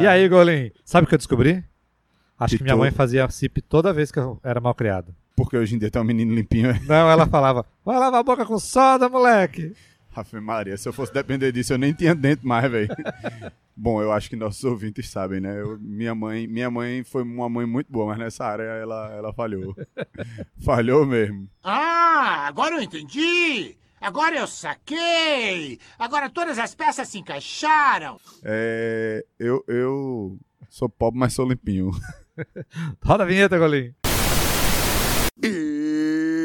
E aí, Golim, sabe o que eu descobri? Acho Que que minha mãe fazia sip toda vez que eu era mal criado. Porque hoje em dia tem um menino limpinho. Não, ela falava, vai lavar a boca com soda, moleque. Ave Maria, se eu fosse depender disso, eu nem tinha dente mais, velho. Bom, eu acho que nossos ouvintes sabem, né? Eu- minha, mãe, minha mãe foi uma mãe muito boa, mas nessa área ela, ela falhou. falhou mesmo. Ah, agora eu entendi! Agora eu saquei! Agora todas as peças se encaixaram! É, eu, eu sou pobre, mas sou limpinho. Roda a vinheta, Golim. It's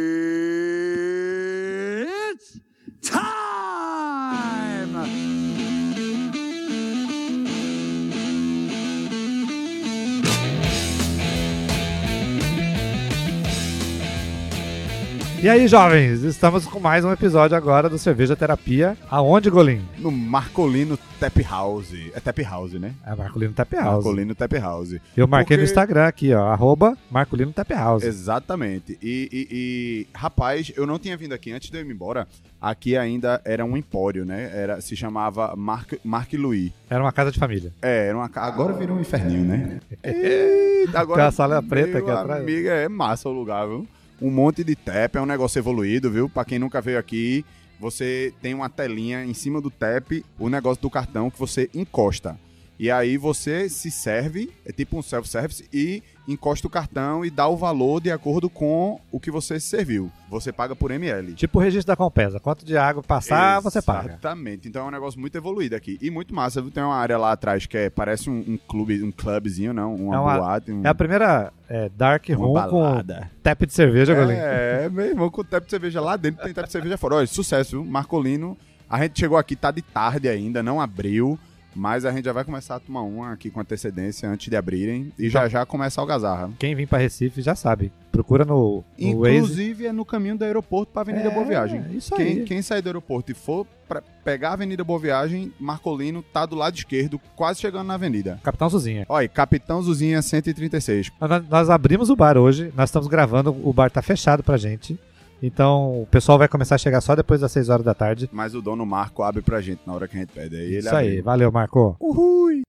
E aí, jovens, estamos com mais um episódio agora do Cerveja Terapia. Aonde, Golim? No Marcolino Tap House. É Tap House, né? É Marcolino Tap House. Marcolino Tap House. Eu marquei no Porque- Instagram aqui, ó, arroba Marcolino Tap House. Exatamente. E, e- e, rapaz, eu não tinha vindo aqui antes de eu ir embora. Aqui ainda era um empório, né? Era, se chamava Marc, Marc Louis. Era uma casa de família. É, era uma ca- Agora virou um inferninho, né? Eita, agora. Tem a sala preta aqui atrás. Amiga, é massa o lugar, viu? Um monte de tap, é um negócio evoluído, viu? Pra quem nunca veio aqui, você tem uma telinha em cima do tap, o negócio do cartão que você encosta. E aí você se serve, é tipo um self-service, e encosta o cartão e dá o valor de acordo com o que você se serviu. Você paga por ml. Tipo o registro da Compesa. Quanto de água passar, você paga. Exatamente. Então é um negócio muito evoluído aqui. E muito massa? Tem uma área lá atrás que é, parece um, um clube, um clubzinho, não? Uma, É uma- boate. Um, É a primeira é, Dark Room com tap de cerveja, Golim. É, meu irmão, com tap de cerveja lá dentro, tem tap de cerveja fora. Olha, sucesso, viu? Marcolino. A gente chegou aqui, tá de tarde ainda, não abriu. Mas a gente já vai começar a tomar uma aqui com antecedência antes de abrirem. E já já começa a algazarra. Quem vir pra Recife já sabe. Procura no, no Waze. Inclusive é no caminho do aeroporto pra Avenida É, Boa Viagem. isso quem, aí. quem sair do aeroporto e for pra pegar a Avenida Boa Viagem, Marcolino tá do lado esquerdo, quase chegando na avenida. Capitão Zuzinha. Olha, Capitão Zuzinha 136. Nós, nós abrimos o bar hoje, nós estamos gravando, o bar tá fechado pra gente. Então o pessoal vai começar a chegar só depois das 6 horas da tarde. Mas o dono Marco abre pra gente na hora que a gente pede. Aí ele Isso aí, abriu. valeu, Marco. Uhul!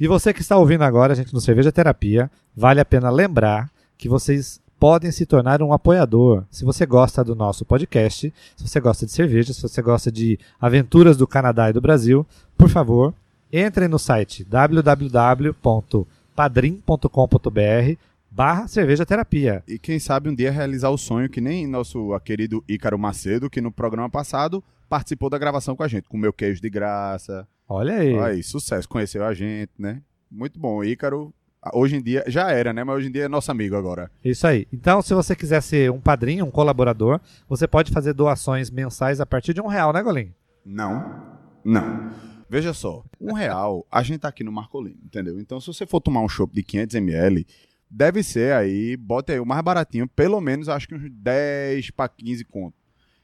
E você que está ouvindo agora, a gente no Cerveja Terapia, vale a pena lembrar que vocês podem se tornar um apoiador. Se você gosta do nosso podcast, se você gosta de cerveja, se você gosta de aventuras do Canadá e do Brasil, por favor, entrem no site www.padrim.com.br barra cerveja terapia. E quem sabe um dia realizar o sonho que nem nosso querido Ícaro Macedo, que no programa passado participou da gravação com a gente, com o meu queijo de graça. Olha aí. Olha aí, sucesso, conheceu a gente, né? Muito bom, Ícaro. Hoje em dia, já era, né? Mas hoje em dia é nosso amigo agora. Isso aí. Então, se você quiser ser um padrinho, um colaborador, você pode fazer doações mensais a partir de um real, né, Golim? Não, não. Veja só, um real, a gente tá aqui no Marcolino, entendeu? Então, se você for tomar um chopp de 500ml, deve ser aí, bota aí o mais baratinho, pelo menos acho que uns 10 para 15 conto.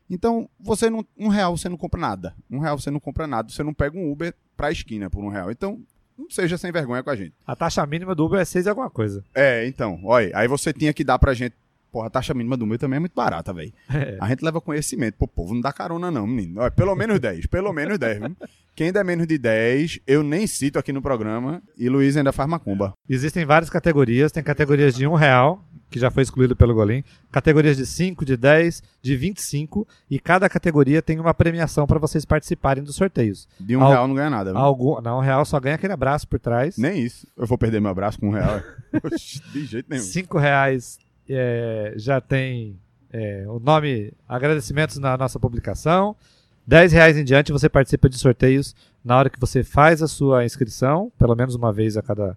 Então, você não, um real você não compra nada. Um real você não compra nada, você não pega um Uber pra esquina por um real. Então, não seja sem vergonha com a gente. A taxa mínima do Uber é 6 e alguma coisa. É, então, olha, aí você tinha que dar pra gente. Porra, a taxa mínima do meu também é muito barata, velho. É. A gente leva conhecimento pro povo, não dá carona não, menino. Olha, pelo menos 10, pelo menos 10, viu? Quem der menos de 10, eu nem cito aqui no programa. E Luiz ainda faz macumba. Existem várias categorias. Tem categorias de um real, que já foi excluído pelo Golim. Categorias de 5, de 10, de 25. E cada categoria tem uma premiação para vocês participarem dos sorteios. De um Al- real não ganha nada, viu? Algum, não, um real só ganha aquele abraço por trás. Nem isso. Eu vou perder meu abraço com um real. De jeito nenhum. 5 reais é, já tem é, o nome, agradecimentos na nossa publicação. 10 reais em diante você participa de sorteios na hora que você faz a sua inscrição, pelo menos uma vez a cada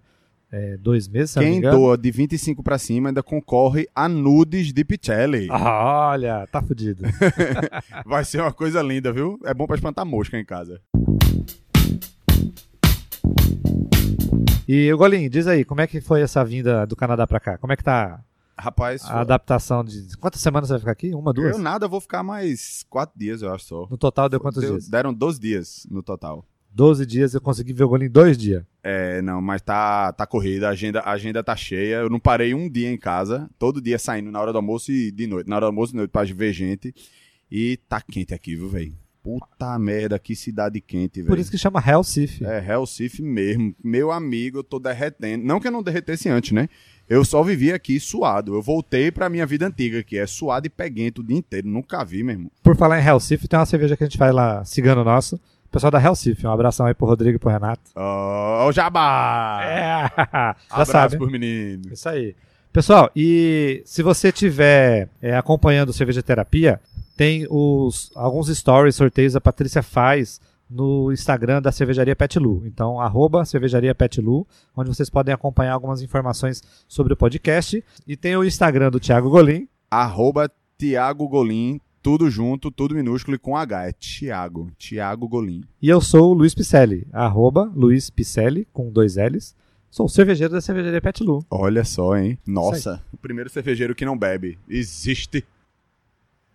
é, dois meses, me Quem engano. doa de 25 pra cima ainda concorre a nudes de Picelli. Ah, olha, tá fudido. Vai ser uma coisa linda, viu? É bom pra espantar mosca em casa. E o Golim, diz aí, como é que foi essa vinda do Canadá pra cá? Como é que tá Rapaz, a adaptação de. Quantas semanas você vai ficar aqui? Uma, duas? eu nada, vou ficar mais 4 dias, eu acho só. No total deu quantos Deu- dias? Deram 12 dias no total. 12 dias, eu consegui ver o Golim em dois dias. É, não, mas tá, tá corrida, a agenda, a agenda tá cheia. Eu não parei um dia em casa, todo dia saindo na hora do almoço e de noite. Na hora do almoço e de noite pra ver gente. E tá quente aqui, viu, velho? Puta merda, que cidade quente, velho. Por isso que chama Recife. É, Recife mesmo. Meu amigo, eu tô derretendo. Não que eu não derretesse antes, né? Eu só vivi aqui suado. Eu voltei pra minha vida antiga, que é suado e peguento o dia inteiro. Nunca vi, meu irmão. Por falar em Recife, tem uma cerveja que a gente faz lá, cigano nosso. Pessoal da Recife, um abração aí pro Rodrigo e pro Renato. Ó, o Jabá! É, já Abraço sabe. pros meninos. Isso aí. Pessoal, e se você estiver acompanhando o Cerveja Terapia, tem os, alguns stories, sorteios a Patrícia faz no Instagram da Cervejaria Pet Lu. Então, arroba Cervejaria Pet Lu, onde vocês podem acompanhar algumas informações sobre o podcast. E tem o Instagram do Thiago Golim. Arroba Tiago Golim, tudo junto, tudo minúsculo e com H. É Tiago. Tiago Golim. E eu sou o Luiz Picelli, arroba Luiz Picelli, com dois L's. Sou o cervejeiro da Cervejaria Pet Lu. Olha só, hein? Nossa, o primeiro cervejeiro que não bebe. Existe.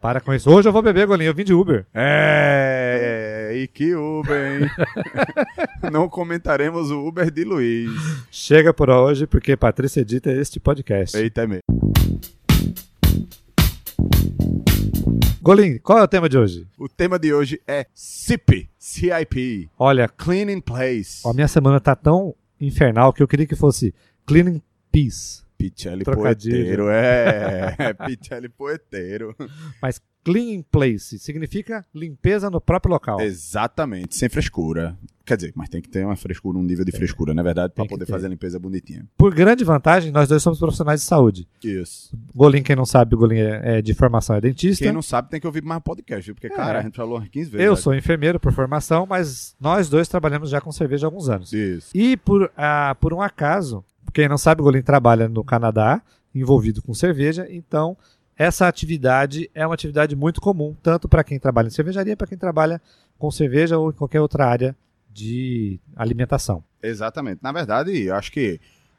Para com isso. Hoje eu vou beber, Golim, eu vim de Uber. É, e que Uber, hein? não comentaremos o Uber de Luiz. Chega por hoje, porque Patrícia edita este podcast. Eita, é mesmo. Golim, qual é o tema de hoje? O tema de hoje é CIP. CIP. Olha, Clean in Place. a minha semana tá tão infernal que eu queria que fosse Cleaning Peace. Pichelli poeteiro, é. Pichelli poeteiro. Mas Clean in Place significa limpeza no próprio local. Exatamente, sem frescura. Quer dizer, mas tem que ter uma frescura, um nível de frescura, na verdade, Tem pra que poder ter. fazer a limpeza bonitinha. Por grande vantagem, nós dois somos profissionais de saúde. Isso. Golim, quem não sabe, Golim é é de formação é dentista. Quem não sabe tem que ouvir mais podcast, viu? Porque, cara, É. a gente falou 15 vezes. Eu sou enfermeiro por formação, mas nós dois trabalhamos já com cerveja há alguns anos. Isso. E por, ah, por um acaso, quem não sabe, o Golim trabalha no Canadá, envolvido com cerveja, então essa atividade é uma atividade muito comum, tanto para quem trabalha em cervejaria, para quem trabalha com cerveja ou em qualquer outra área de alimentação. Exatamente. Na verdade, eu acho que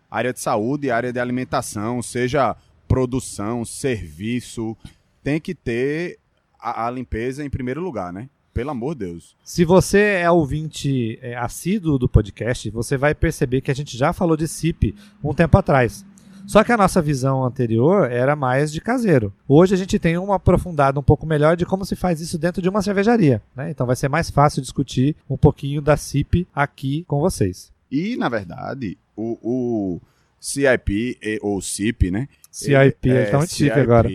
área de saúde, área de alimentação, seja produção, serviço, tem que ter a, a limpeza em primeiro lugar, né? Pelo amor de Deus. Se você é ouvinte é, assíduo do podcast, você vai perceber que a gente já falou de CIP um tempo atrás. Só que a nossa visão anterior era mais de caseiro. Hoje a gente tem uma aprofundada um pouco melhor de como se faz isso dentro de uma cervejaria. né? Então vai ser mais fácil discutir um pouquinho da CIP aqui com vocês. E, na verdade, o, o CIP, ou CIP, né? CIP, é, tá muito chique agora.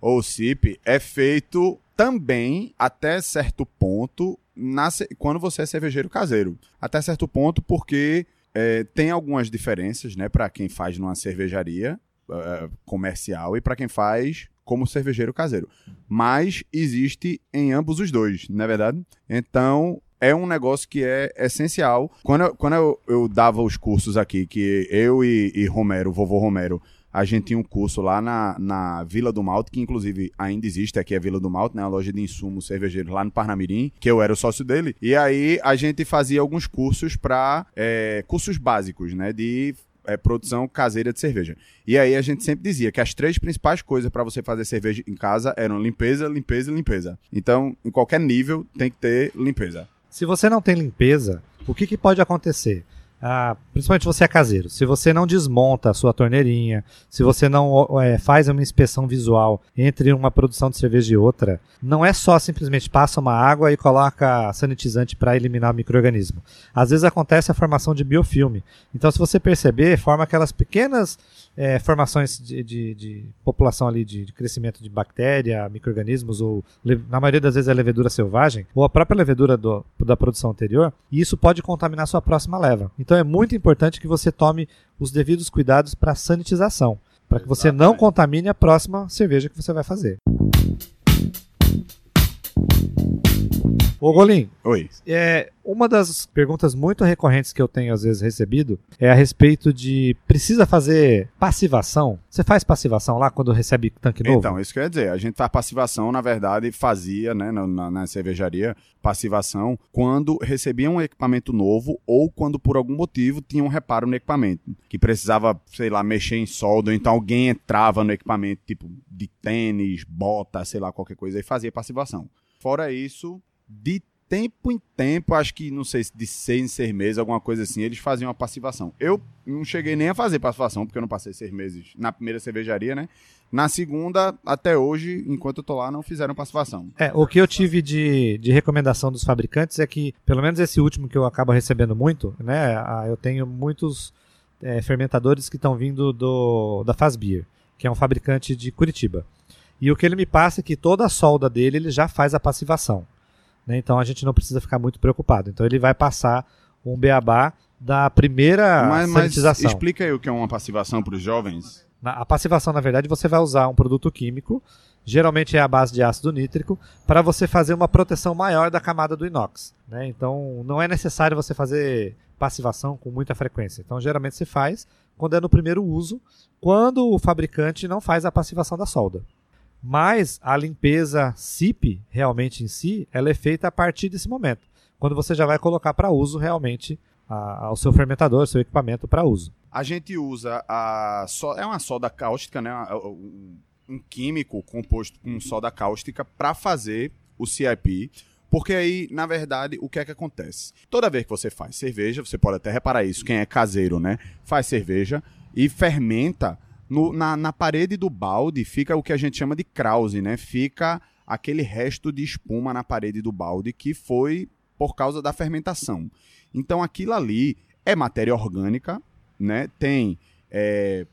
Ou CIP é feito também até certo ponto na quando você é cervejeiro caseiro. Até certo ponto porque é, tem algumas diferenças, né, para quem faz numa cervejaria é, comercial e para quem faz como cervejeiro caseiro. Mas existe em ambos os dois, não é verdade? Então é um negócio que é essencial. Quando eu, quando eu, eu dava os cursos aqui, que eu e, e Romero, vovô Romero, a gente tinha um curso lá na, na Vila do Malte, que inclusive ainda existe aqui, a Vila do Malte, né? A loja de insumos cervejeiros lá no Parnamirim, que eu era o sócio dele. E aí a gente fazia alguns cursos para cursos básicos, né? De é, produção caseira de cerveja. E aí a gente sempre dizia que as três principais coisas para você fazer cerveja em casa eram limpeza, limpeza e limpeza. Então, em qualquer nível, tem que ter limpeza. Se você não tem limpeza, o que, que pode acontecer? Ah, principalmente você é caseiro. Se você não desmonta a sua torneirinha, se você não é, faz uma inspeção visual entre uma produção de cerveja e outra, não é só simplesmente passa uma água e coloca sanitizante para eliminar o microorganismo. Às vezes acontece a formação de biofilme. Então, se você perceber, forma aquelas pequenas é, formações de, de- de população ali de, de crescimento de bactéria, micro-organismos, ou na maioria das vezes é levedura selvagem, ou a própria levedura do- da produção anterior, e isso pode contaminar sua próxima leva. Então é muito importante que você tome os devidos cuidados para sanitização, para que você não contamine a próxima cerveja que você vai fazer. Ô Golim, Oi. é, uma das perguntas muito recorrentes que eu tenho às vezes recebido é a respeito de precisa fazer passivação? Você faz passivação lá quando recebe tanque novo? Então, isso quer dizer, a gente faz passivação, na verdade, fazia, né, na, na- cervejaria, passivação, quando recebia um equipamento novo ou quando, por algum motivo, tinha um reparo no equipamento, que precisava, sei lá, mexer em solda, ou então alguém entrava no equipamento, tipo, de tênis, bota, sei lá, qualquer coisa, e fazia passivação. Fora isso, de tempo em tempo, acho que, não sei, se de seis em seis meses, alguma coisa assim, eles faziam a passivação. Eu não cheguei nem a fazer passivação, porque eu não passei seis meses na primeira cervejaria, né? Na segunda, até hoje, enquanto eu tô lá, não fizeram passivação. É, o que eu tive de, de recomendação dos fabricantes é que, pelo menos esse último que eu acabo recebendo muito, né? Eu tenho muitos é, fermentadores que estão vindo do, da Fazbeer, que é um fabricante de Curitiba. E o que ele me passa é que toda a solda dele ele já faz a passivação. Né? Então a gente não precisa ficar muito preocupado. Então ele vai passar um beabá da primeira mas, mas sanitização. explica aí o que é uma passivação para os jovens. Na- a passivação, na verdade, você vai usar um produto químico, geralmente é a base de ácido nítrico, para você fazer uma proteção maior da camada do inox. né? Então, não é necessário você fazer passivação com muita frequência. Então, geralmente se faz quando é no primeiro uso, quando o fabricante não faz a passivação da solda. Mas a limpeza SIP, realmente em si, ela é feita a partir desse momento, quando você já vai colocar para uso realmente o seu fermentador, seu equipamento para uso. A gente usa a so- é uma soda cáustica, né? Um, um químico composto com soda cáustica para fazer o CIP. Porque aí, na verdade, o que é que acontece? Toda vez que você faz cerveja, você pode até reparar isso, quem é caseiro, né? Faz cerveja e fermenta no- na, na parede do balde, fica o que a gente chama de krause, né? Fica aquele resto de espuma na parede do balde que foi por causa da fermentação. Então aquilo ali é matéria orgânica, né? Tem é,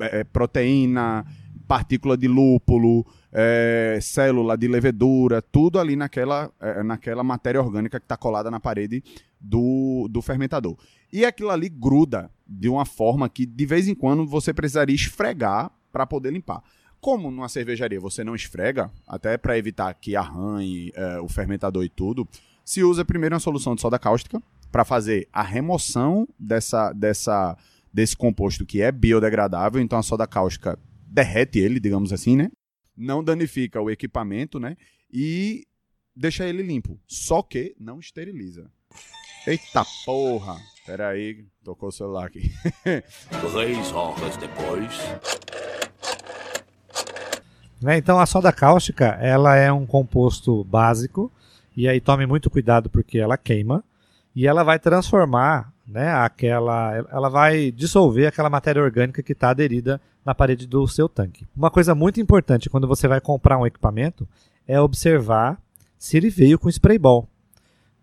é, proteína, partícula de lúpulo, é, célula de levedura, tudo ali naquela, é, naquela matéria orgânica que está colada na parede do, do fermentador. E aquilo ali gruda de uma forma que de vez em quando você precisaria esfregar para poder limpar. Como numa cervejaria você não esfrega, até para evitar que arranhe é, o fermentador e tudo, se usa primeiro uma solução de soda cáustica para fazer a remoção dessa, dessa, desse composto que é biodegradável. Então a soda cáustica derrete ele, digamos assim, né? Não danifica o equipamento, né? E deixa ele limpo. Só que não esteriliza. Eita porra! Pera aí, tocou o celular aqui. Três horas depois. Né? Então a soda cáustica ela é um composto básico e aí tome muito cuidado porque ela queima e ela vai transformar, né, aquela, ela vai dissolver aquela matéria orgânica que está aderida na parede do seu tanque. Uma coisa muito importante quando você vai comprar um equipamento é observar se ele veio com spray ball,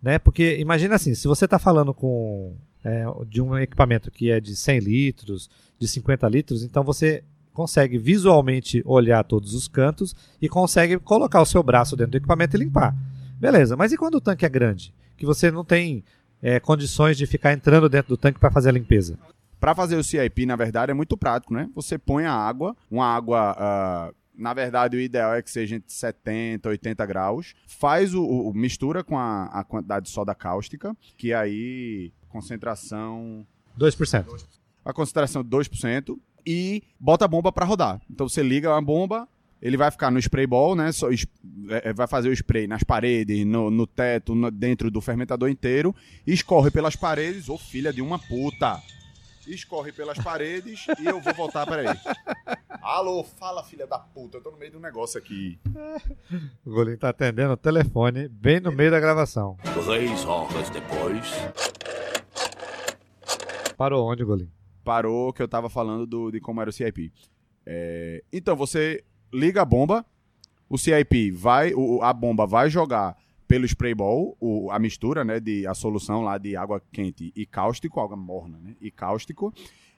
né? Porque imagina assim, se você está falando com é, de um equipamento que é de 100 litros, de 50 litros, então você consegue visualmente olhar todos os cantos e consegue colocar o seu braço dentro do equipamento e limpar. Beleza, mas e quando o tanque é grande? Que você não tem é, condições de ficar entrando dentro do tanque para fazer a limpeza. Para fazer o CIP, na verdade, é muito prático, né? Você põe a água, uma água. ah, na verdade, o ideal é que seja entre 70 e 80 graus. Faz o, o- mistura com a, a quantidade de soda cáustica, que aí concentração 2%. a concentração de 2% e bota a bomba para rodar. Então você liga a bomba, ele vai ficar no spray ball, né? Só es- é, é, vai fazer o spray nas paredes, no, no teto, no- dentro do fermentador inteiro, e escorre pelas paredes, ô filha de uma puta. Escorre pelas paredes e eu vou voltar, peraí. Alô, fala filha da puta, eu tô no meio de um negócio aqui. O Golinho tá atendendo o telefone bem no meio da gravação. Três horas depois. Parou onde, Golinho? parou que eu tava falando do- de como era o CIP. É, então, você liga a bomba, o CIP vai, o- a bomba vai jogar pelo spray ball, o- a mistura, né, de a solução lá de água quente e cáustico, água morna, né, e cáustico,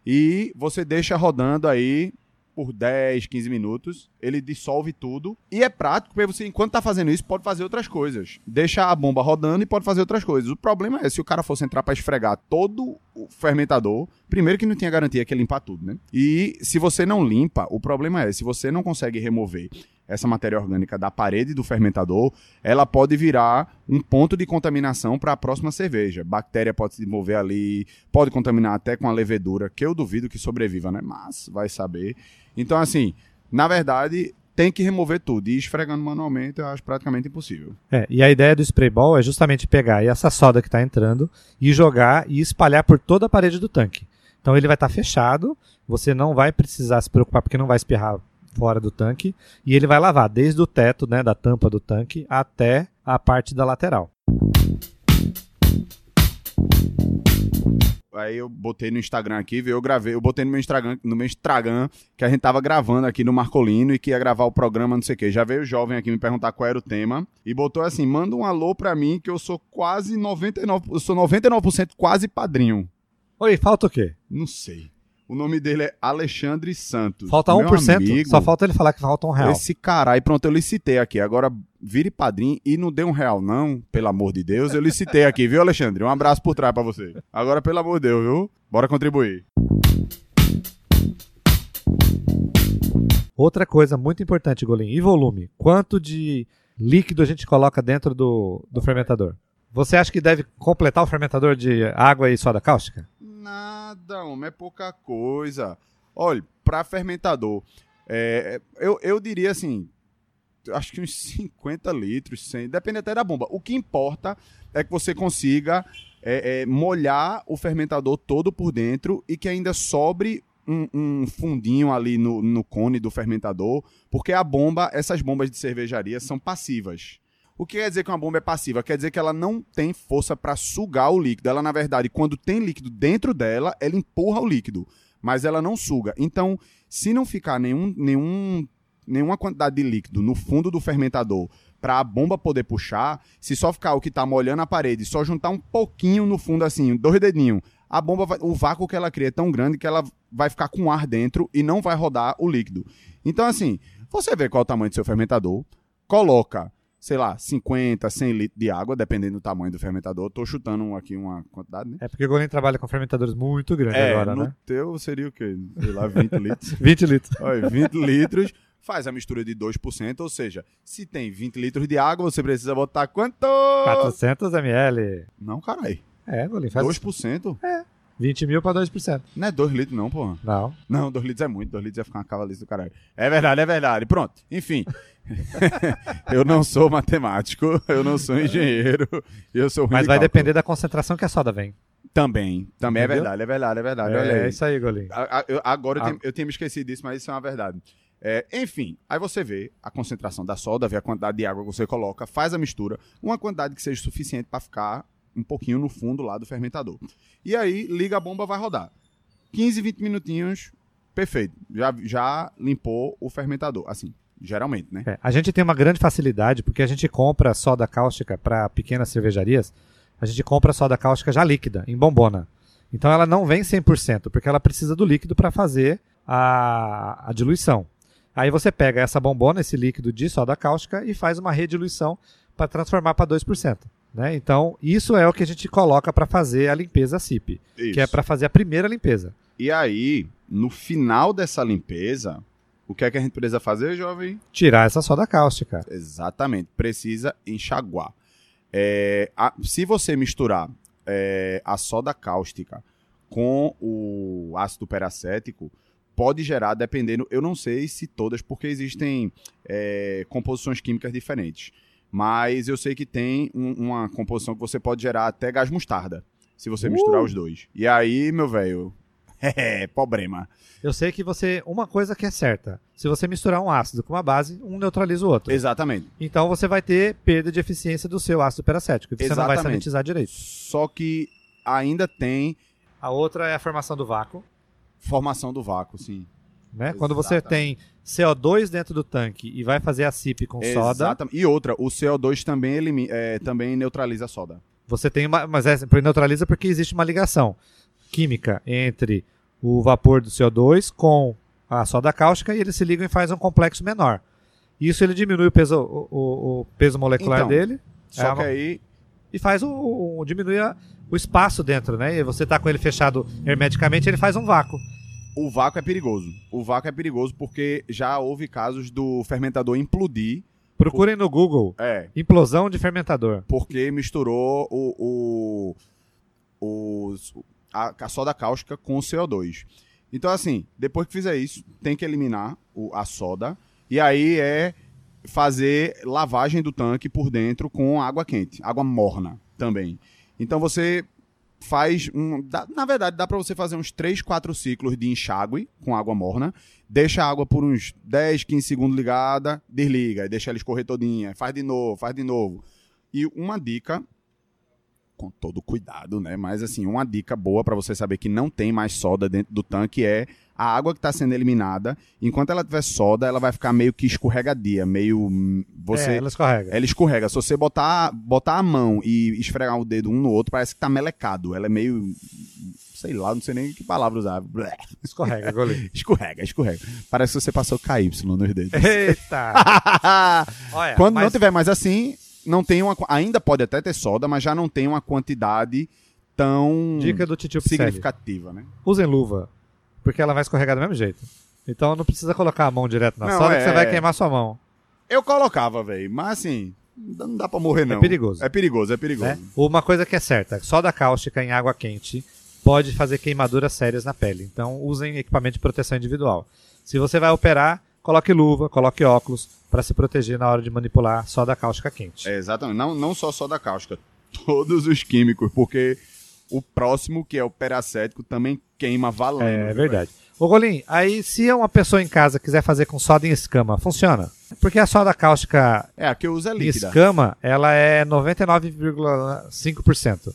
e você deixa rodando aí por 10, 15 minutos, ele dissolve tudo, e é prático, porque você, enquanto tá fazendo isso, pode fazer outras coisas. Deixa a bomba rodando e pode fazer outras coisas. O problema é, se o cara fosse entrar para esfregar todo o fermentador, primeiro que não tinha garantia que ia limpar tudo, né? E se você não limpa, o problema é, se você não consegue remover essa matéria orgânica da parede do fermentador, ela pode virar um ponto de contaminação para a próxima cerveja. Bactéria pode se desenvolver ali, pode contaminar até com a levedura, que eu duvido que sobreviva, né? Mas vai saber. Então, assim, na verdade, tem que remover tudo. E esfregando manualmente, eu acho praticamente impossível. É, e a ideia do spray ball é justamente pegar essa soda que está entrando e jogar e espalhar por toda a parede do tanque. Então ele vai estar fechado, você não vai precisar se preocupar porque não vai espirrar fora do tanque e ele vai lavar desde o teto, né, da tampa do tanque até a parte da lateral. aí eu botei no Instagram aqui, viu? Eu gravei, eu botei no meu Instagram, no meu Instagram, que a gente tava gravando aqui no Marcolino e que ia gravar o programa, não sei o quê. Já veio o jovem aqui me perguntar qual era o tema e botou assim: manda um alô pra mim que eu sou quase 99%, eu sou 99% quase padrinho. Oi, falta o quê? Não sei. O nome dele é Alexandre Santos. Falta Meu 1%? amigo, Só falta ele falar que falta um real. Esse caralho, pronto, eu licitei aqui. Agora vire padrinho e não dê um real, não, pelo amor de Deus. Eu licitei aqui, viu, Alexandre? Um abraço por trás pra você. Agora, pelo amor de Deus, viu? Bora contribuir. Outra coisa muito importante, Golim, e volume. Quanto de líquido a gente coloca dentro do, do fermentador? Você acha que deve completar o fermentador de água e soda cáustica? Nada, homem, é pouca coisa. Olha, pra fermentador, é, eu, eu diria assim, acho que uns 50 litros, 100, depende até da bomba. O que importa é que você consiga é, é, molhar o fermentador todo por dentro e que ainda sobre um, um fundinho ali no, no cone do fermentador, porque a bomba, essas bombas de cervejaria são passivas. O que quer dizer que uma bomba é passiva? Quer dizer que ela não tem força para sugar o líquido. Ela, na verdade, quando tem líquido dentro dela, ela empurra o líquido, mas ela não suga. Então, se não ficar nenhum, nenhum, nenhuma quantidade de líquido no fundo do fermentador para a bomba poder puxar, se só ficar o que está molhando a parede, só juntar um pouquinho no fundo assim, dois dedinhos, a bomba, vai, o vácuo que ela cria é tão grande que ela vai ficar com ar dentro e não vai rodar o líquido. Então, assim, você vê qual é o tamanho do seu fermentador, coloca sei lá, 50, 100 litros de água, dependendo do tamanho do fermentador. Tô chutando aqui uma quantidade, né? É porque o Golim trabalha com fermentadores muito grandes É, agora, no né? teu seria o quê? Sei lá, 20 litros. 20 litros. Olha, 20 litros, faz a mistura de 2%, ou seja, se tem 20 litros de água, você precisa botar quanto? 400 ml. Não, caralho. É, Golim, faz 2%? 20 mil para 2%. Não é 2 litros não, porra. Não. Não, 2 litros é muito, 2 litros ia ficar uma cavalice do caralho. É verdade, é verdade. Pronto, enfim. eu não sou matemático, eu não sou engenheiro, eu sou ruim Mas de vai cálculo. depender da concentração que a soda vem. Também, também é Entendeu? verdade, é verdade, é verdade. Olha É, aí. isso aí, Golim. A- a- eu- agora eu, Ah. tenho, eu tinha me esquecido disso, mas isso é uma verdade. É, enfim, aí você vê a concentração da soda, vê a quantidade de água que você coloca, faz a mistura, uma quantidade que seja suficiente para ficar um pouquinho no fundo lá do fermentador. E aí liga a bomba, vai rodar. 15, 20 minutinhos, perfeito. Já, já limpou o fermentador, assim, geralmente, né? É, a gente tem uma grande facilidade porque a gente compra soda cáustica para pequenas cervejarias. A gente compra soda cáustica já líquida, em bombona. Então ela não vem 100%, porque ela precisa do líquido para fazer a, a diluição. Aí você pega essa bombona, esse líquido de soda cáustica e faz uma rediluição para transformar para 2%. Né? Então, isso é o que a gente coloca para fazer a limpeza CIP, Isso. que é para fazer a primeira limpeza. E aí, no final dessa limpeza, o que é que a gente precisa fazer, jovem? Tirar essa soda cáustica. Exatamente, precisa enxaguar. É, a- se você misturar é, a soda cáustica com o ácido peracético, pode gerar, dependendo, eu não sei se todas, porque existem é, composições químicas diferentes. Mas eu sei que tem um- uma composição que você pode gerar até gás mostarda, se você misturar os dois. E aí, meu velho, é problema. Eu sei que você. Uma coisa que é certa: se você misturar um ácido com uma base, um neutraliza o outro. Exatamente. Então você vai ter perda de eficiência do seu ácido peracético. E você não vai Exatamente. sanitizar direito. Só que ainda tem A outra é a formação do vácuo. formação do vácuo, sim. Né? Quando você tem CO2 dentro do tanque e vai fazer a CIP com soda, Exatamente. E outra, o CO2 também, elimi- é, também neutraliza a soda. você tem uma. Mas é, neutraliza porque existe uma ligação química entre o vapor do CO2 com a soda cáustica e eles se ligam e fazem um complexo menor. Isso ele diminui o peso, o, o- o peso molecular Então, dele Só É que aí, e faz o, o- diminui a- o espaço dentro, né? E você tá com ele fechado hermeticamente, ele faz um vácuo. O vácuo é perigoso. O vácuo é perigoso porque já houve casos do fermentador implodir. Procurem no Google É, implosão de fermentador. porque misturou o, o, os- a, a soda cáustica com o CO2. Então, assim, depois que fizer isso, tem que eliminar o- a soda. E aí é fazer lavagem do tanque por dentro com água quente, água morna também. Então você faz um, dá- na verdade dá para você fazer uns 3, 4 ciclos de enxágue com água morna, deixa a água por uns 10, 15 segundos ligada, desliga, deixa ela escorrer todinha, faz de novo, faz de novo. E uma dica com todo cuidado, né? Mas assim, uma dica boa para você saber que não tem mais soda dentro do tanque é a água que está sendo eliminada. Enquanto ela tiver soda, ela vai ficar meio que escorregadia, meio hum, você É, ela escorrega. ela escorrega. Se você botar, botar a mão e esfregar o dedo um no outro, parece que tá melecado. Ela é meio. Sei lá, não sei nem que palavra usar. Escorrega, goleiro. Escorrega, escorrega. Parece que você passou KY nos dedos. Eita! Olha, Quando não mas tiver mais assim, não tem uma. Ainda pode até ter soda, mas já não tem uma quantidade tão dica do titio significativa, né? Usem luva, porque ela vai escorregar do mesmo jeito. Então não precisa colocar a mão direto na Não, soda, que é- você vai queimar sua mão. Eu colocava, velho, mas assim, não dá pra morrer, não. perigoso. É perigoso, é perigoso. Né? Uma coisa que é certa, soda cáustica em água quente pode fazer queimaduras sérias na pele. Então usem equipamento de proteção individual. Se você vai operar, coloque luva, coloque óculos para se proteger na hora de manipular soda cáustica quente. É, exatamente. Não, não só soda cáustica, todos os químicos, porque o próximo, que é o peracético, também queima valendo. É, verdade. Ô Golim, aí se uma pessoa em casa quiser fazer com soda em escama, funciona? Porque a soda cáustica? É, a que eu uso é em líquida. escama, ela é 99,5%.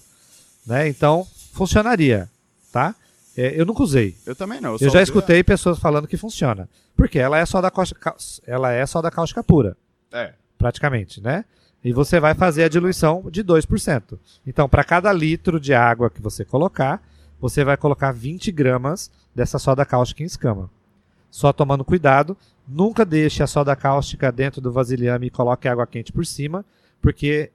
Né? Então, funcionaria, tá? É, eu nunca usei. Eu também não. Eu, só já escutei pessoas falando que funciona. Porque ela é soda cáustica, ela é soda cáustica pura, É. praticamente, né? E você vai fazer a diluição de 2%. Então, para cada litro de água que você colocar, você vai colocar 20 gramas dessa soda cáustica em escama. Só tomando cuidado, nunca deixe a soda cáustica dentro do vasilhame e coloque água quente por cima, porque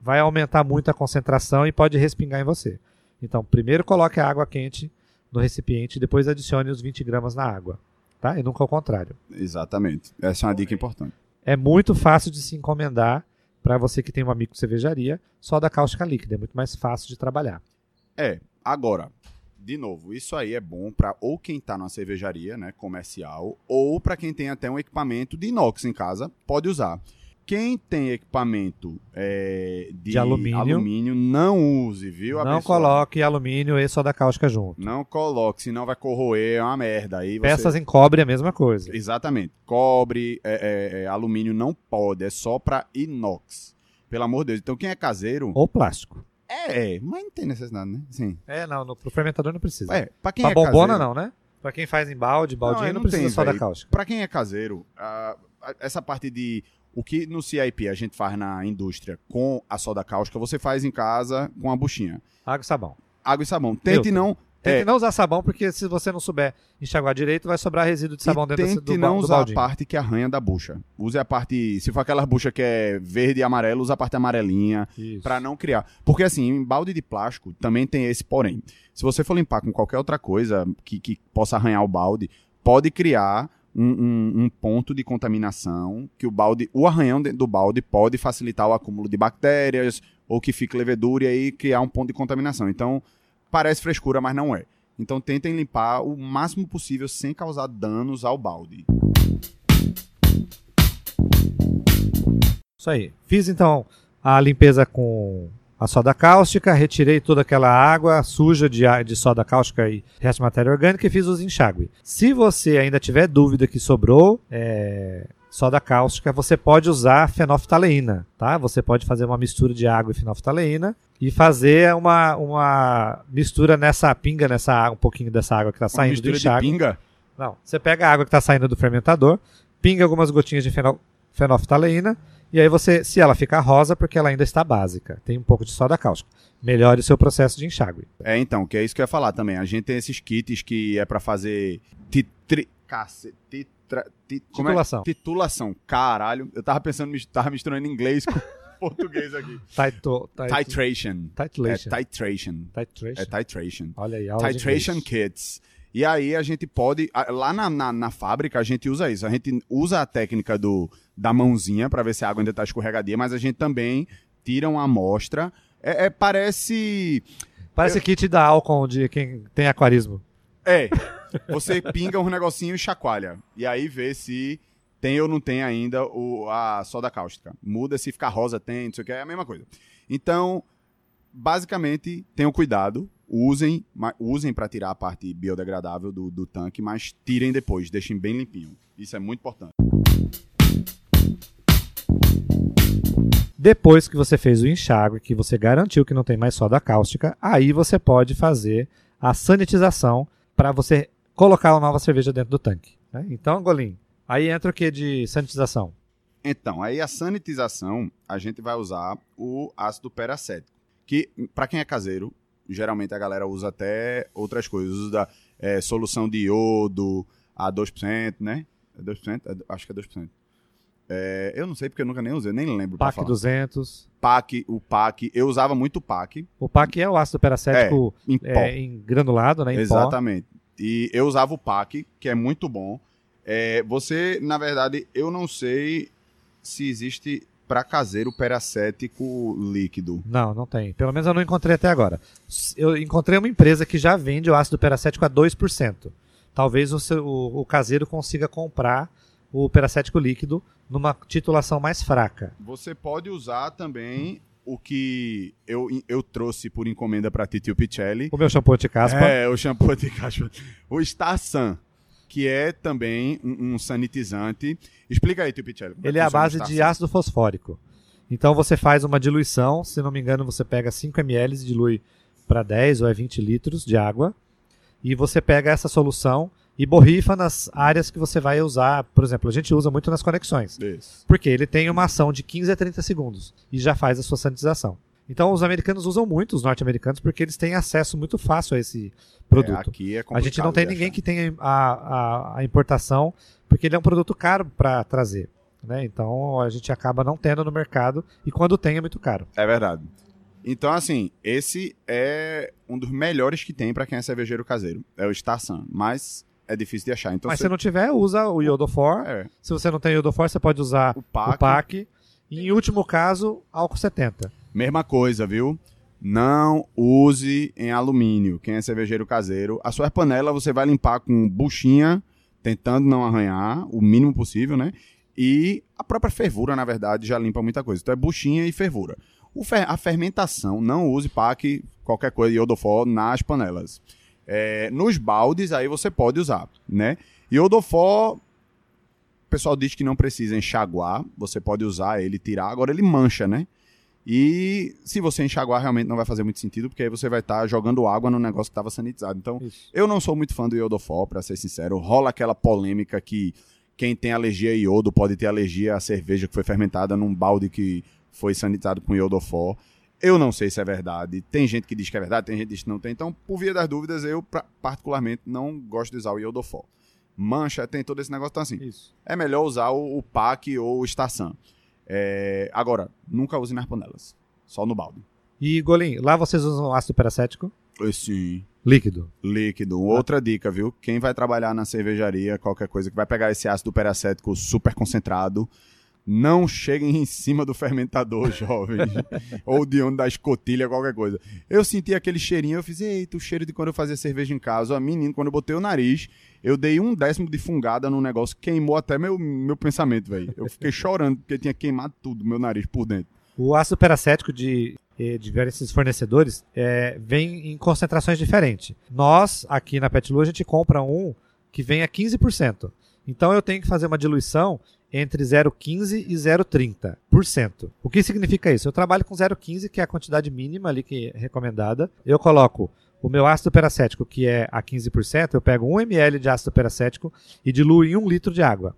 vai aumentar muito a concentração e pode respingar em você. Então, primeiro coloque a água quente no recipiente e depois adicione os 20 gramas na água. Tá? E nunca ao contrário. Exatamente. Essa é uma dica importante. É muito fácil de se encomendar para você que tem uma micro cervejaria, soda cáustica líquida, é muito mais fácil de trabalhar. É, agora, de novo, isso aí é bom para ou quem tá numa cervejaria, né, comercial, ou para quem tem até um equipamento de inox em casa, pode usar. Quem tem equipamento é, de, De alumínio. alumínio, não use, viu? Não abençoado? coloque alumínio e soda cáustica junto. Não coloque, senão vai corroer, é uma merda. Aí você... Peças em cobre é a mesma coisa. Exatamente. Cobre, é, é, é, alumínio não pode, é só para inox. Pelo amor de Deus. Então quem é caseiro. Ou plástico. É, mas não tem necessidade, né? Sim. É, não, no, pro fermentador não precisa. É, pra quem pra é bombona caseiro, não, né? Pra quem faz em balde, baldinho, não, não precisa tem, soda véi. cáustica. Pra quem é caseiro, essa parte de o que no CIP a gente faz na indústria com a soda cáustica, você faz em casa com a buchinha. Água e sabão. Água e sabão. Tente não. Tente é, não usar sabão, porque se você não souber enxaguar direito, vai sobrar resíduo de sabão e dentro tente do, do, não ba- do usar a parte que arranha da bucha. Use a parte. Se for aquela bucha que é verde e amarelo, usa a parte amarelinha. Pra não criar. Porque assim, em balde de plástico também tem esse porém. Se você for limpar com qualquer outra coisa que, que possa arranhar o balde, pode criar um, um- um ponto de contaminação que o balde, o arranhão do balde pode facilitar o acúmulo de bactérias ou que fique levedura e aí criar um ponto de contaminação. Então, parece frescura, mas não é. Então tentem limpar o máximo possível sem causar danos ao balde. Isso aí. Fiz então a limpeza com a soda cáustica, retirei toda aquela água suja de, de soda cáustica e resto de matéria orgânica e fiz os enxágue. Se você ainda tiver dúvida que sobrou é, soda cáustica, você pode usar fenoftaleína, tá? Você pode fazer uma mistura de água e fenoftaleína e fazer uma, uma mistura nessa pinga, nessa água- um pouquinho dessa água que está saindo do mistura de enxágue. pinga. Não, você pega a água que está saindo do fermentador, pinga algumas gotinhas de feno- fenoftaleína, e aí você, se ela ficar rosa, porque ela ainda está básica, tem um pouco de soda cáustica. Melhore o seu processo de enxágue. É, então, que é isso que eu ia falar também. A gente tem esses kits que é pra fazer titri... Cacete, titra... ti- como é? Titulação. Titulação. Caralho, eu tava pensando, tava misturando inglês com português aqui. Tito, tito, Titration. É Titration. titration. Titration. É titration. Olha aí, Titration kits. E aí a gente pode, lá na, na, na fábrica a gente usa isso. A gente usa a técnica do, da mãozinha pra ver se a água ainda tá escorregadia, mas a gente também tira uma amostra. É, é, parece Parece kit da Alcon de quem tem aquarismo. É. Você pinga um negocinho e chacoalha. E aí vê se tem ou não tem ainda o, a soda cáustica. Muda se ficar rosa, tem, não sei o que, é a mesma coisa. Então, basicamente, tenham cuidado. Usem, usem para tirar a parte biodegradável do, do tanque, mas tirem depois, deixem bem limpinho. Isso é muito importante. Depois que você fez o enxágue, que você garantiu que não tem mais soda cáustica, aí você pode fazer a sanitização para você colocar a nova cerveja dentro do tanque. né? Então, Golim, aí entra o que de sanitização? Então, aí a sanitização, a gente vai usar o ácido peracético, que para quem é caseiro, geralmente a galera usa até outras coisas, usa é, solução de iodo a 2%, né? É 2%? É, acho que é 2%. É, eu não sei porque eu nunca nem usei, nem lembro PAC falar. 200. PAC, o PAC, eu usava muito o PAC O PAC é o ácido peracético em pó. é, em granulado, né, em pó. Exatamente. E eu usava o PAC, que é muito bom. É, você, na verdade, eu não sei se existe para caseiro peracético líquido. Não, não tem. Pelo menos eu não encontrei até agora. Eu encontrei uma empresa que já vende o ácido peracético a 2%. Talvez o, seu- o- o caseiro consiga comprar o peracético líquido numa titulação mais fraca. Você pode usar também o que eu, eu trouxe por encomenda para Titio Picelli. O meu shampoo de caspa. É, o shampoo de caspa. O Star Sun, que é também um, um sanitizante. Explica aí, Tio Picelli. como Ele é a base de ácido fosfórico. Então você faz uma diluição, se não me engano, você pega 5 ml e dilui para 10 ou é 20 litros de água. E você pega essa solução e borrifa nas áreas que você vai usar. Por exemplo, a gente usa muito nas conexões. Isso. Porque ele tem uma ação de 15 a 30 segundos e já faz a sua sanitização. Então os americanos usam muito, os norte-americanos, porque eles têm acesso muito fácil a esse produto. É, aqui é a gente não tem ninguém achar. que tenha a, a, a importação, porque ele é um produto caro para trazer. Né? Então a gente acaba não tendo no mercado e quando tem é muito caro. É verdade. Então, assim, esse é um dos melhores que tem para quem é cervejeiro caseiro. É o Star Sun. Mas é difícil de achar. Então, Mas você- se não tiver, usa o Iodofor. É, Se você não tem Iodofor, você pode usar o o PAC. PAC. E em último caso, álcool 70. Mesma coisa, viu? Não use em alumínio. Quem é cervejeiro caseiro, a sua panela você vai limpar com buchinha, tentando não arranhar, o mínimo possível, né? E a própria fervura, na verdade, já limpa muita coisa. Então é buchinha e fervura. Fer- a fermentação, não use PAC, qualquer coisa, iodofor nas panelas. É, nos baldes, aí você pode usar, né? Iodofor, o pessoal diz que não precisa enxaguar, você pode usar ele, tirar. Agora ele mancha, né? E se você enxaguar, realmente não vai fazer muito sentido, porque aí você vai estar jogando água no negócio que estava sanitizado. Então, Isso. eu não sou muito fã do iodofor, pra ser sincero. Rola aquela polêmica que quem tem alergia a iodo pode ter alergia à cerveja que foi fermentada num balde que foi sanitizado com iodofor. Eu não sei se é verdade. Tem gente que diz que é verdade, tem gente que diz que não tem. Então, por via das dúvidas, eu pra- particularmente não gosto de usar o iodofor. Mancha, tem todo esse negócio, então assim Isso. é melhor usar o, o PAC ou o Starsan. É, agora, nunca use nas panelas. Só no balde. E Golim, lá vocês usam ácido peracético Esse líquido. líquido. Outra dica, viu? Quem vai trabalhar na cervejaria, qualquer coisa, que vai pegar esse ácido peracético super concentrado, não cheguem em cima do fermentador, jovem. ou de onde da escotilha, qualquer coisa. Eu senti aquele cheirinho, eu fiz, eita, o cheiro de quando eu fazia cerveja em casa. A menino, quando eu botei o nariz, eu dei um décimo de fungada no negócio, queimou até meu, meu pensamento, velho. Eu fiquei chorando, porque tinha queimado tudo, meu nariz por dentro. O ácido peracético de, eh, de diversos fornecedores é, vem em concentrações diferentes. Nós, aqui na Petlu, a gente compra um que vem a 15%. Então eu tenho que fazer uma diluição entre 0,15 e 0,30%. O que significa isso? Eu trabalho com 0,15, que é a quantidade mínima ali que é recomendada. Eu coloco o meu ácido peracético, que é a 15%, eu pego 1 ml de ácido peracético e diluo em 1 litro de água.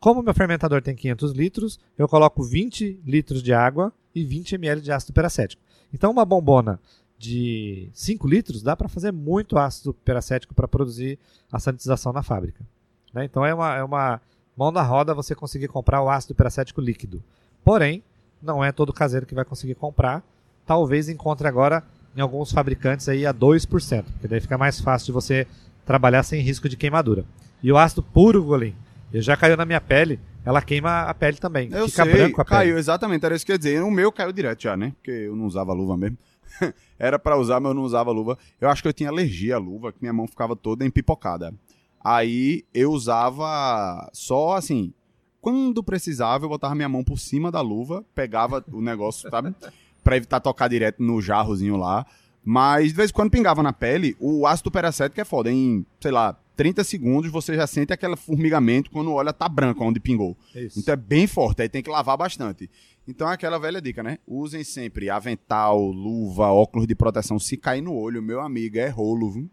Como meu fermentador tem 500 litros, eu coloco 20 litros de água e 20 ml de ácido peracético. Então, uma bombona de 5 litros dá para fazer muito ácido peracético para produzir a sanitização na fábrica. né? Então, é uma, é uma mão na roda você conseguir comprar o ácido peracético líquido. Porém, não é todo caseiro que vai conseguir comprar. Talvez encontre agora em alguns fabricantes aí a 2%, porque daí fica mais fácil de você trabalhar sem risco de queimadura. E o ácido puro, Golim, já caiu na minha pele, ela queima a pele também. Eu Fica sei, branco a pele. caiu, exatamente, era isso que eu ia dizer. O meu caiu direto já, né? Porque eu não usava luva mesmo. era pra usar, mas eu não usava luva. Eu acho que eu tinha alergia à luva, que minha mão ficava toda empipocada. Aí eu usava só assim, quando precisava, eu botava minha mão por cima da luva, pegava o negócio, sabe? Pra evitar tocar direto no jarrozinho lá. Mas de vez em quando pingava na pele, o ácido peracético é foda. Em, sei lá, 30 segundos você já sente aquele formigamento quando o óleo tá branco onde pingou. Isso. Então é bem forte, aí tem que lavar bastante. Então é aquela velha dica, né? Usem sempre avental, luva, óculos de proteção. Se cair no olho, meu amigo, é rolo, viu?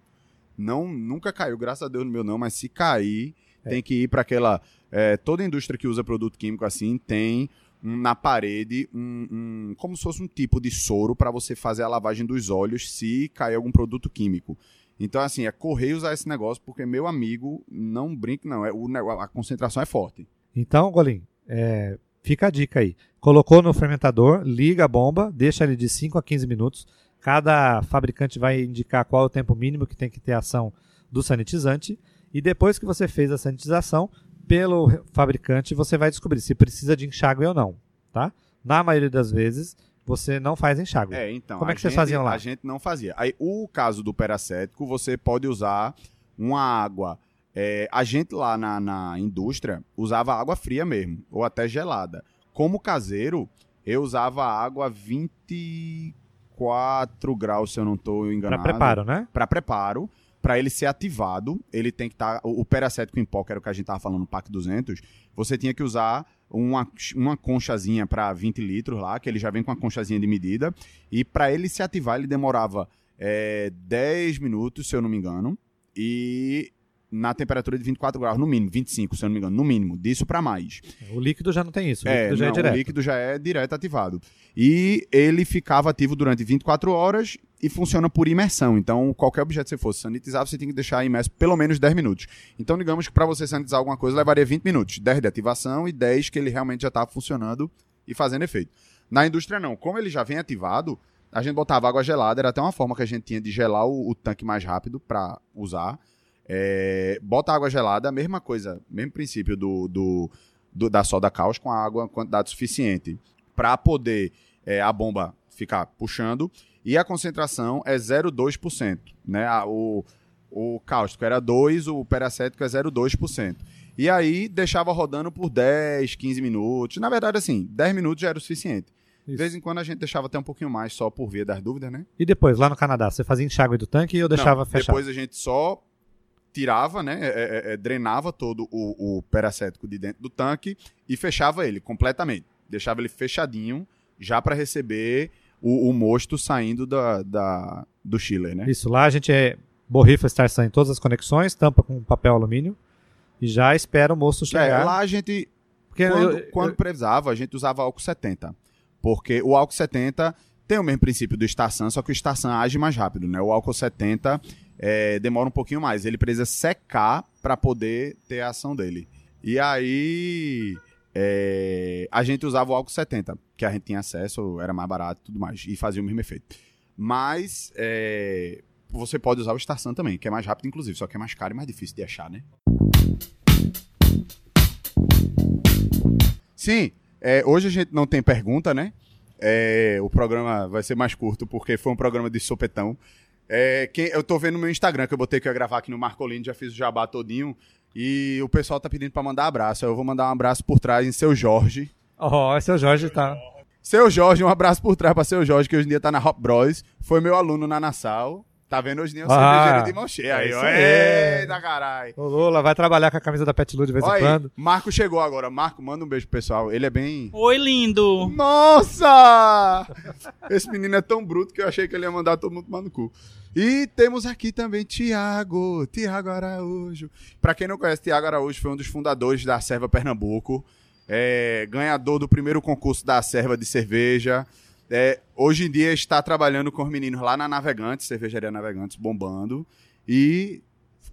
Não, nunca caiu, graças a Deus no meu não, mas se cair, tem que ir para aquela. é, toda indústria que usa produto químico assim tem um- na parede um, um- como se fosse um tipo de soro para você fazer a lavagem dos olhos se cair algum produto químico. Então, assim, é correr e usar esse negócio, porque, meu amigo, não brinque, não. É, o, a concentração é forte. Então, Golim, é, fica a dica aí. Colocou no fermentador, liga a bomba, deixa ele de 5 a 15 minutos. Cada fabricante vai indicar qual é o tempo mínimo que tem que ter ação do sanitizante. E depois que você fez a sanitização, pelo fabricante você vai descobrir se precisa de enxágue ou não. Tá? Na maioria das vezes, você não faz enxágue. É, então. Como é que vocês gente- faziam lá? A gente não fazia. Aí, o caso do peracético, você pode usar uma água. é, a gente lá na, na indústria usava água fria mesmo, ou até gelada. Como caseiro, eu usava água 24 graus, se eu não estou Para enganado. preparo, né? Para preparo. Para ele ser ativado, ele tem que estar. o o peracético em pó, que era o que a gente tava falando no PAC 200, você tinha que usar uma, uma conchazinha para 20 litros lá, que ele já vem com a conchazinha de medida. E para ele se ativar, ele demorava é, 10 minutos, se eu não me engano. E na temperatura de 24 graus, no mínimo, 25, se eu não me engano, no mínimo, disso para mais. O líquido já não tem isso. O É, líquido já não, é direto. o líquido já é direto ativado. E ele ficava ativo durante 24 horas e funciona por imersão. Então, qualquer objeto que você fosse sanitizar, você tem que deixar imerso pelo menos 10 minutos. Então, digamos que para você sanitizar alguma coisa, levaria 20 minutos. 10 de ativação e 10 que ele realmente já estava funcionando e fazendo efeito. Na indústria, não. Como ele já vem ativado, a gente botava água gelada, era até uma forma que a gente tinha de gelar o, o tanque mais rápido para usar. É, bota água gelada, a mesma coisa, mesmo princípio do, do, do- da soda caos com a água quantidade suficiente para poder é, a bomba ficar puxando e a concentração é 0,2%, né? O, o cáustico era 2, o peracético é 0,2%. E aí deixava rodando por 10, 15 minutos. Na verdade, assim, 10 minutos já era o suficiente. De Isso. vez em quando a gente deixava até um pouquinho mais só por via das dúvidas, né? E depois, lá no Canadá, você fazia enxágue do tanque e eu deixava Não, fechado. Depois a gente só tirava, né? é, é, é, drenava todo o, o peracético de dentro do tanque e fechava ele completamente. Deixava ele fechadinho, já para receber o, o mosto saindo da, da- do chiller, né? Isso, lá a gente é borrifa Starsan em todas as conexões, tampa com papel alumínio e já espera o moço É, chegar. lá a gente, porque quando, eu- quando eu- precisava, a gente usava álcool 70. Porque o álcool 70 tem o mesmo princípio do Starsan, só que o Starsan age mais rápido, né? O álcool 70 é, demora um pouquinho mais. Ele precisa secar para poder ter a ação dele. E aí é, a gente usava o álcool 70, que a gente tinha acesso, era mais barato e tudo mais, e fazia o mesmo efeito. Mas é, você pode usar o Starsan também, que é mais rápido, inclusive, só que é mais caro e mais difícil de achar, né? Sim, é, hoje a gente não tem pergunta, né? É, o programa vai ser mais curto porque foi um programa de sopetão. É, quem, eu tô vendo no meu Instagram que eu botei que eu ia gravar aqui no Marcolino, já fiz o jabá todinho. E o pessoal tá pedindo pra mandar abraço. Eu vou mandar um abraço por trás em seu Jorge. Ó, esse é o Jorge, tá? Seu Jorge, um abraço por trás pra seu Jorge, que hoje em dia tá na Hop Bros. Foi meu aluno na Nassau. Tá vendo hoje em dia um Ah, cervejeiro de mão cheia. Aí, é ó. isso aí. Eita, caralho. O Lula vai trabalhar com a camisa da Pet Lu de vez em aí, quando. Marco chegou agora. Marco, manda um beijo pro pessoal. Ele é bem. Oi, lindo! Nossa! Esse menino é tão bruto que eu achei que ele ia mandar todo mundo tomar no cu. E temos aqui também Tiago, Tiago Araújo. Pra quem não conhece, Tiago Araújo foi um dos fundadores da Serva Pernambuco, é, ganhador do primeiro concurso da Serva de cerveja. É, hoje em dia está trabalhando com os meninos lá na Navegantes, Cervejaria Navegantes, bombando. E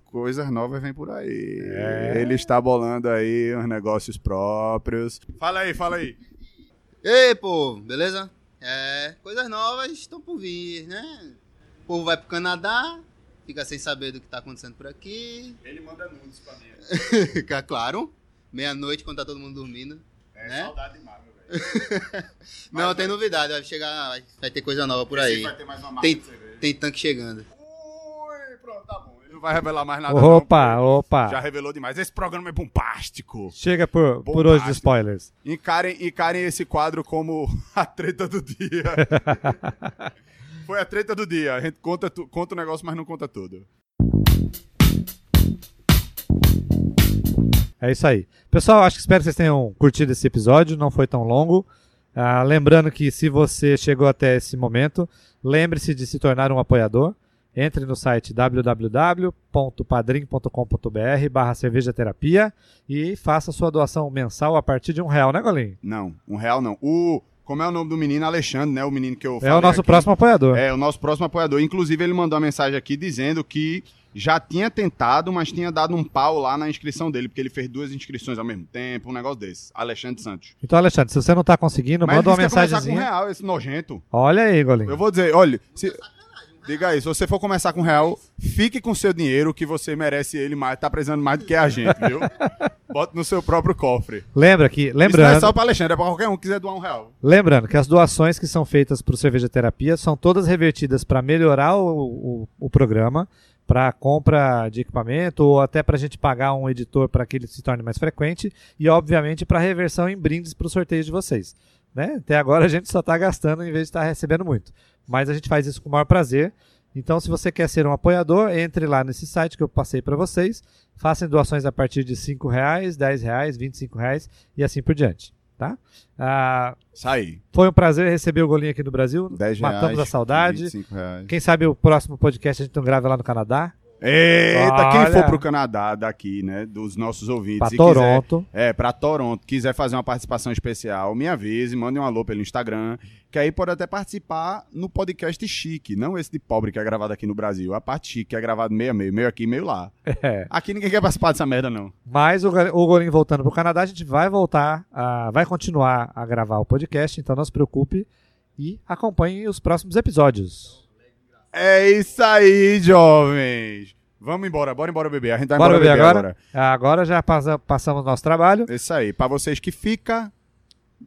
coisas novas vêm por aí. É. Ele está bolando aí uns negócios próprios. Fala aí, fala aí. Ei, povo, beleza? É, coisas novas estão por vir, né? O povo vai pro Canadá, fica sem saber do que tá acontecendo por aqui. Ele manda nudes pra mim. Fica claro, meia-noite quando tá todo mundo dormindo. É Né? saudade demais, Não, tem novidade, vai chegar, vai- ter coisa nova por aí. Vai ter mais uma marca Tem, tem tanque chegando. Ui, pronto, tá bom. Ele não vai revelar mais nada. Opa, não, opa. Já revelou demais. Esse programa é bombástico. Chega por, por hoje de Bombástico. spoilers. Encarem, encarem esse quadro como a treta do dia. Foi a treta do dia. A gente conta, conta o negócio, mas não conta tudo. É isso aí. Pessoal, acho que espero que vocês tenham curtido esse episódio, não foi tão longo. Ah, lembrando que se você chegou até esse momento, lembre-se de se tornar um apoiador. Entre no site www.padrim.com.br barra cerveja terapia e faça sua doação mensal a partir de um real, né, Golinho? Não, um real não. O. Como é o nome do menino? Alexandre, né? O menino que eu É falei o nosso aqui. próximo apoiador. É, o nosso próximo apoiador. Inclusive, ele mandou uma mensagem aqui dizendo que já tinha tentado, mas tinha dado um pau lá na inscrição dele, porque ele fez duas inscrições ao mesmo tempo, um negócio desse. Alexandre Santos. Então, Alexandre, se você não tá conseguindo, mas manda uma começar com um real, esse nojento. Olha aí, Golinho. Eu vou dizer, olha, se... diga aí, se você for começar com um real, fique com seu dinheiro, que você merece ele mais, tá precisando mais do que a gente, viu? Bota no seu próprio cofre. Lembra que, Isso não é lembrando, só pra Alexandre, é pra qualquer um que quiser doar um real. Lembrando que as doações que são feitas para o Cerveja Terapia são todas revertidas para melhorar o, o, o programa, para compra de equipamento ou até para a gente pagar um editor para que ele se torne mais frequente e, obviamente, para reversão em brindes para o sorteio de vocês. Né? Até agora a gente só está gastando em vez de estar recebendo muito. Mas a gente faz isso com o maior prazer. Então, se você quer ser um apoiador, entre lá nesse site que eu passei para vocês. Façam doações a partir de 5 reais, 10 reais, 25 reais e assim por diante. Tá? Ah, foi um prazer receber o Golinho aqui no Brasil. 10 reais. Matamos a saudade. 25 reais. Quem sabe o próximo podcast a gente não grava lá no Canadá. Eita, quem Olha. for pro Canadá daqui, né, dos nossos ouvintes, Pra e Toronto. quiser, é, pra Toronto, quiser fazer uma participação especial, me avise, mande um alô pelo Instagram, que aí pode até participar no podcast chique, não esse de pobre que é gravado aqui no Brasil, a parte chique que é gravado meio a meio, meio aqui, meio lá. É. Aqui ninguém quer participar dessa merda, não. Mas o, o Golinho voltando pro Canadá, a gente vai voltar, a, vai continuar a gravar o podcast, então não se preocupe e acompanhe os próximos episódios. É isso aí, jovens! Vamos embora, bora embora beber, a gente vai Bora embora beber beber agora? Agora já passa- passamos o nosso trabalho. É Isso aí, pra vocês que fica,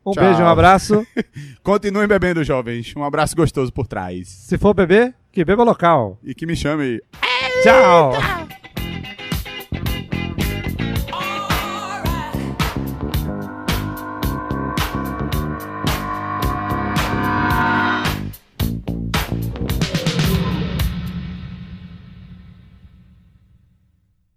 Um Tchau. beijo, um abraço. continuem bebendo, jovens. Um abraço gostoso por trás. Se for beber, que beba local. E que me chame Tchau!